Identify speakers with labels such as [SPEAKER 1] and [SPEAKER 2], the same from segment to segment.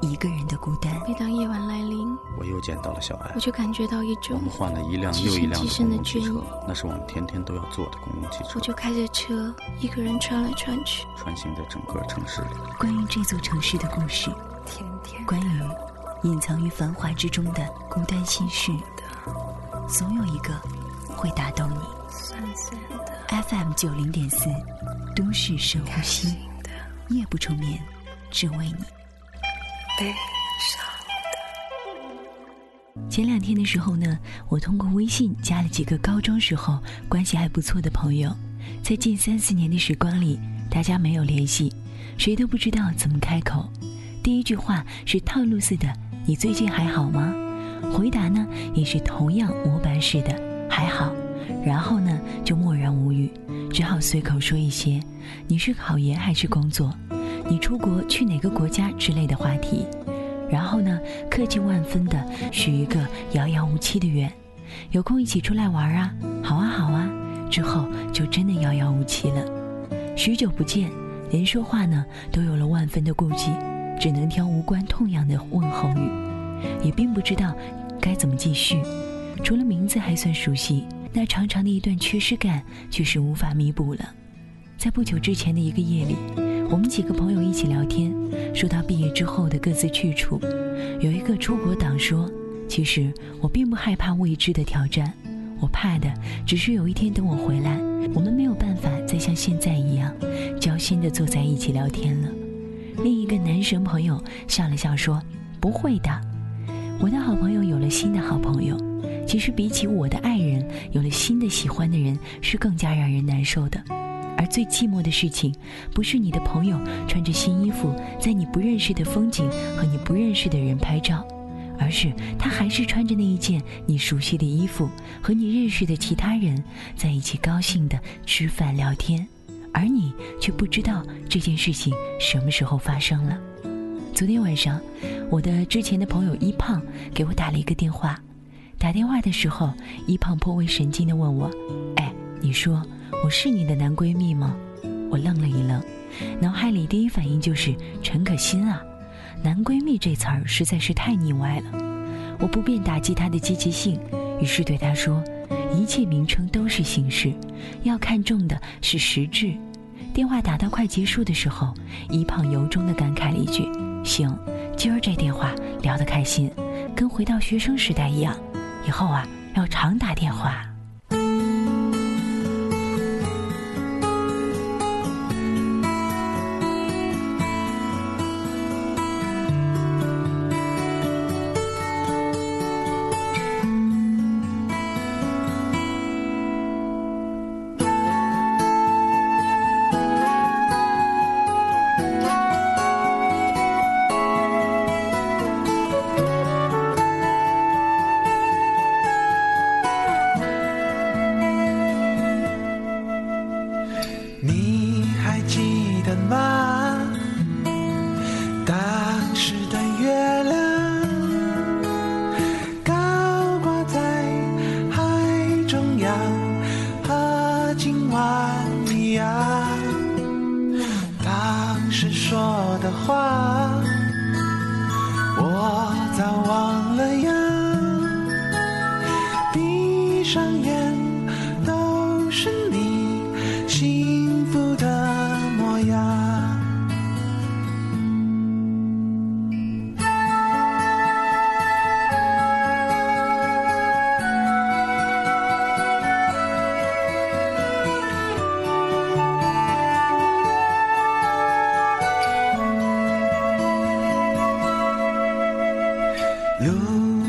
[SPEAKER 1] 一个人的孤单。
[SPEAKER 2] 每当夜晚来临，
[SPEAKER 3] 我又见到了小艾，
[SPEAKER 2] 我就感觉到一种
[SPEAKER 3] 我们换了一辆又一辆的公共汽车，那是我们天天都要坐的公共汽车。
[SPEAKER 2] 我就开着车，一个人穿来穿去，
[SPEAKER 3] 穿行在整个城市里。
[SPEAKER 1] 关于这座城市的故事，
[SPEAKER 4] 天天
[SPEAKER 1] 关于隐藏于繁华之中的孤单心事，总有一个会打动你。
[SPEAKER 2] 酸酸的
[SPEAKER 1] FM 九零点四，都市深呼吸，夜不成眠，只为你。
[SPEAKER 2] 悲伤
[SPEAKER 1] 的。前两天的时候呢，我通过微信加了几个高中时候关系还不错的朋友，在近三四年的时光里，大家没有联系，谁都不知道怎么开口。第一句话是套路似的：“你最近还好吗？”回答呢也是同样模板式的：“还好。”然后呢就默然无语，只好随口说一些：“你是考研还是工作？”你出国去哪个国家之类的话题，然后呢，客气万分的许一个遥遥无期的愿，有空一起出来玩啊，好啊好啊，之后就真的遥遥无期了。许久不见，连说话呢都有了万分的顾忌，只能挑无关痛痒的问候语，也并不知道该怎么继续。除了名字还算熟悉，那长长的一段缺失感却是无法弥补了。在不久之前的一个夜里。我们几个朋友一起聊天，说到毕业之后的各自去处。有一个出国党说：“其实我并不害怕未知的挑战，我怕的只是有一天等我回来，我们没有办法再像现在一样交心的坐在一起聊天了。”另一个男神朋友笑了笑说：“不会的，我的好朋友有了新的好朋友。其实比起我的爱人有了新的喜欢的人，是更加让人难受的。”而最寂寞的事情，不是你的朋友穿着新衣服在你不认识的风景和你不认识的人拍照，而是他还是穿着那一件你熟悉的衣服，和你认识的其他人在一起高兴的吃饭聊天，而你却不知道这件事情什么时候发生了。昨天晚上，我的之前的朋友一胖给我打了一个电话，打电话的时候，一胖颇为神经的问我：“哎，你说？”我是你的男闺蜜吗？我愣了一愣，脑海里第一反应就是陈可辛啊。男闺蜜这词儿实在是太腻歪了，我不便打击他的积极性，于是对他说：“一切名称都是形式，要看重的是实质。”电话打到快结束的时候，一胖由衷的感慨了一句：“行，今儿这电话聊得开心，跟回到学生时代一样，以后啊要常打电话。”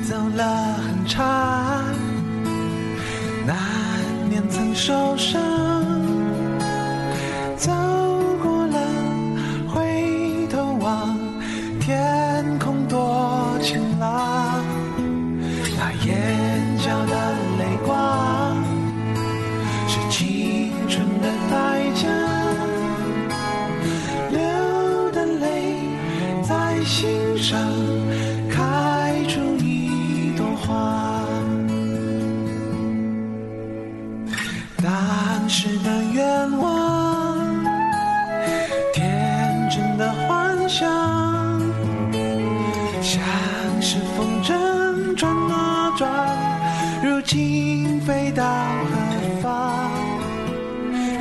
[SPEAKER 5] 走了很长，难免曾受伤。走过了回头望，天空多晴朗。那眼角的泪光，是青春的代价。流的泪在心上。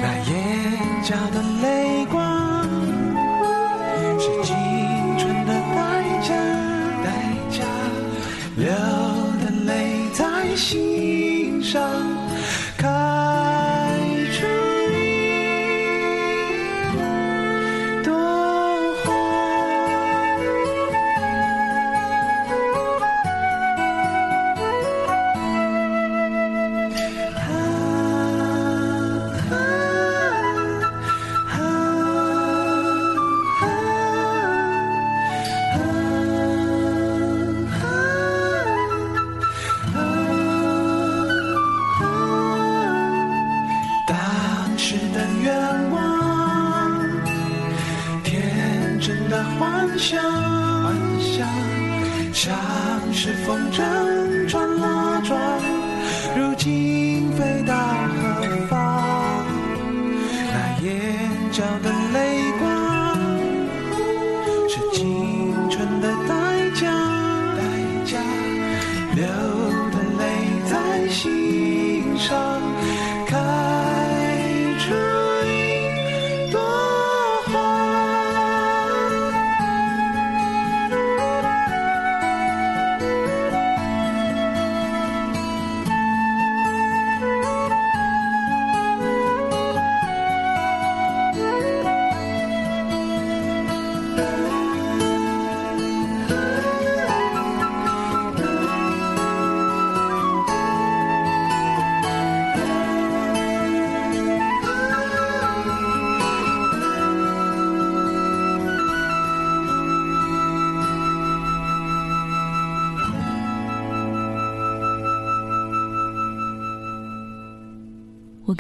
[SPEAKER 5] 那眼角的泪光，幻想，幻想，像是风筝转啊转，如今飞到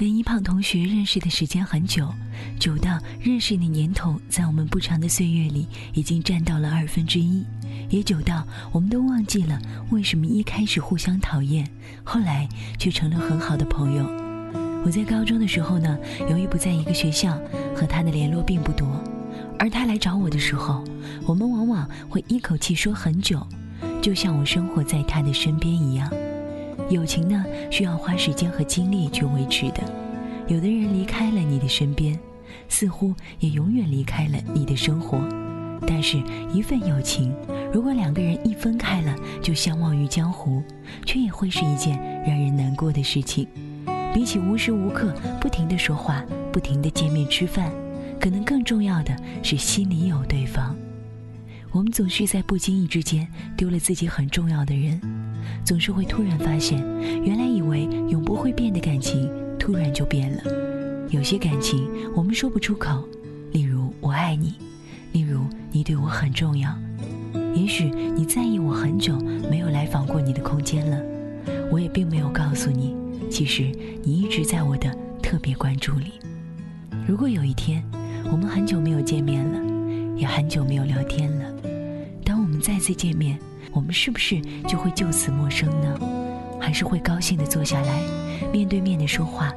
[SPEAKER 1] 跟一胖同学认识的时间很久，久到认识的年头，在我们不长的岁月里已经占到了二分之一，也久到我们都忘记了为什么一开始互相讨厌，后来却成了很好的朋友。我在高中的时候呢，由于不在一个学校，和他的联络并不多，而他来找我的时候，我们往往会一口气说很久，就像我生活在他的身边一样。友情呢，需要花时间和精力去维持的。有的人离开了你的身边，似乎也永远离开了你的生活。但是，一份友情，如果两个人一分开了就相忘于江湖，却也会是一件让人难过的事情。比起无时无刻不停的说话、不停的见面吃饭，可能更重要的是心里有对方。我们总是在不经意之间丢了自己很重要的人，总是会突然发现，原来以为永不会变的感情，突然就变了。有些感情我们说不出口，例如我爱你，例如你对我很重要。也许你在意我很久，没有来访过你的空间了，我也并没有告诉你，其实你一直在我的特别关注里。如果有一天我们很久没有见面了，也很久没有聊天了，次见面，我们是不是就会就此陌生呢？还是会高兴地坐下来，面对面的说话，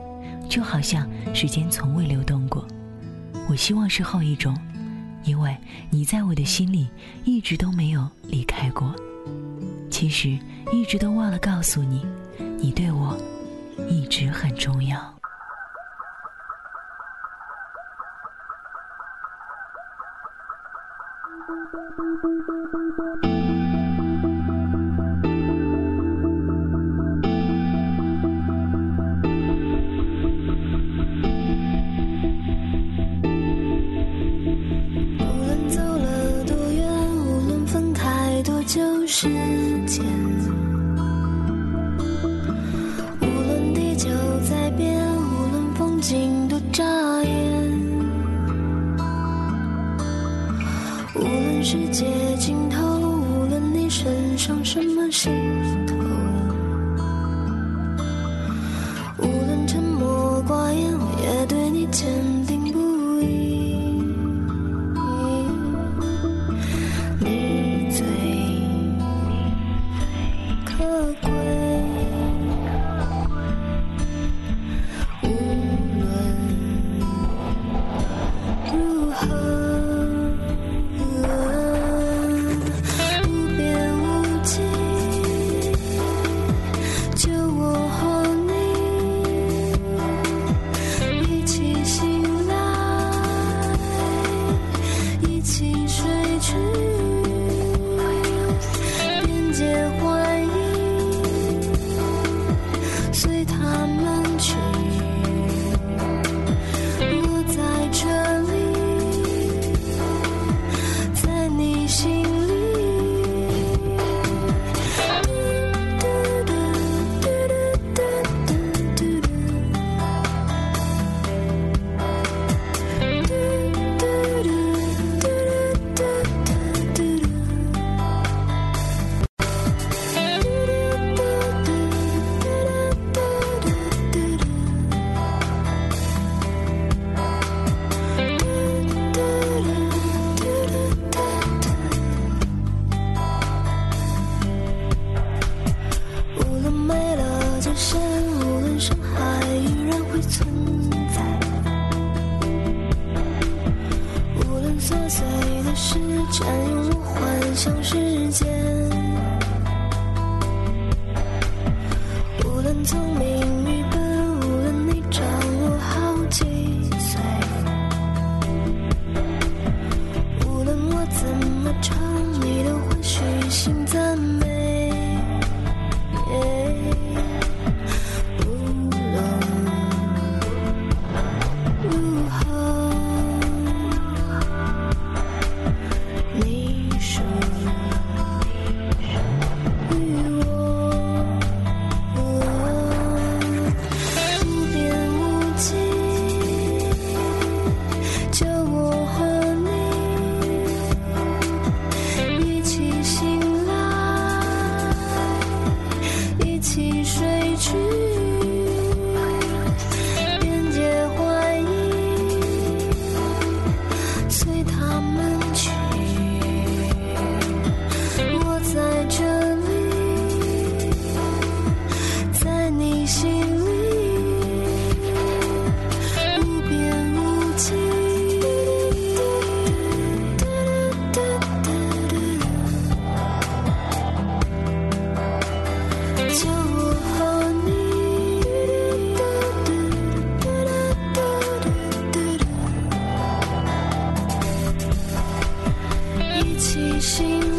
[SPEAKER 1] 就好像时间从未流动过？我希望是后一种，因为你在我的心里一直都没有离开过。其实一直都忘了告诉你，你对我一直很重要。
[SPEAKER 2] 世界尽头，无论你身上什么心。心。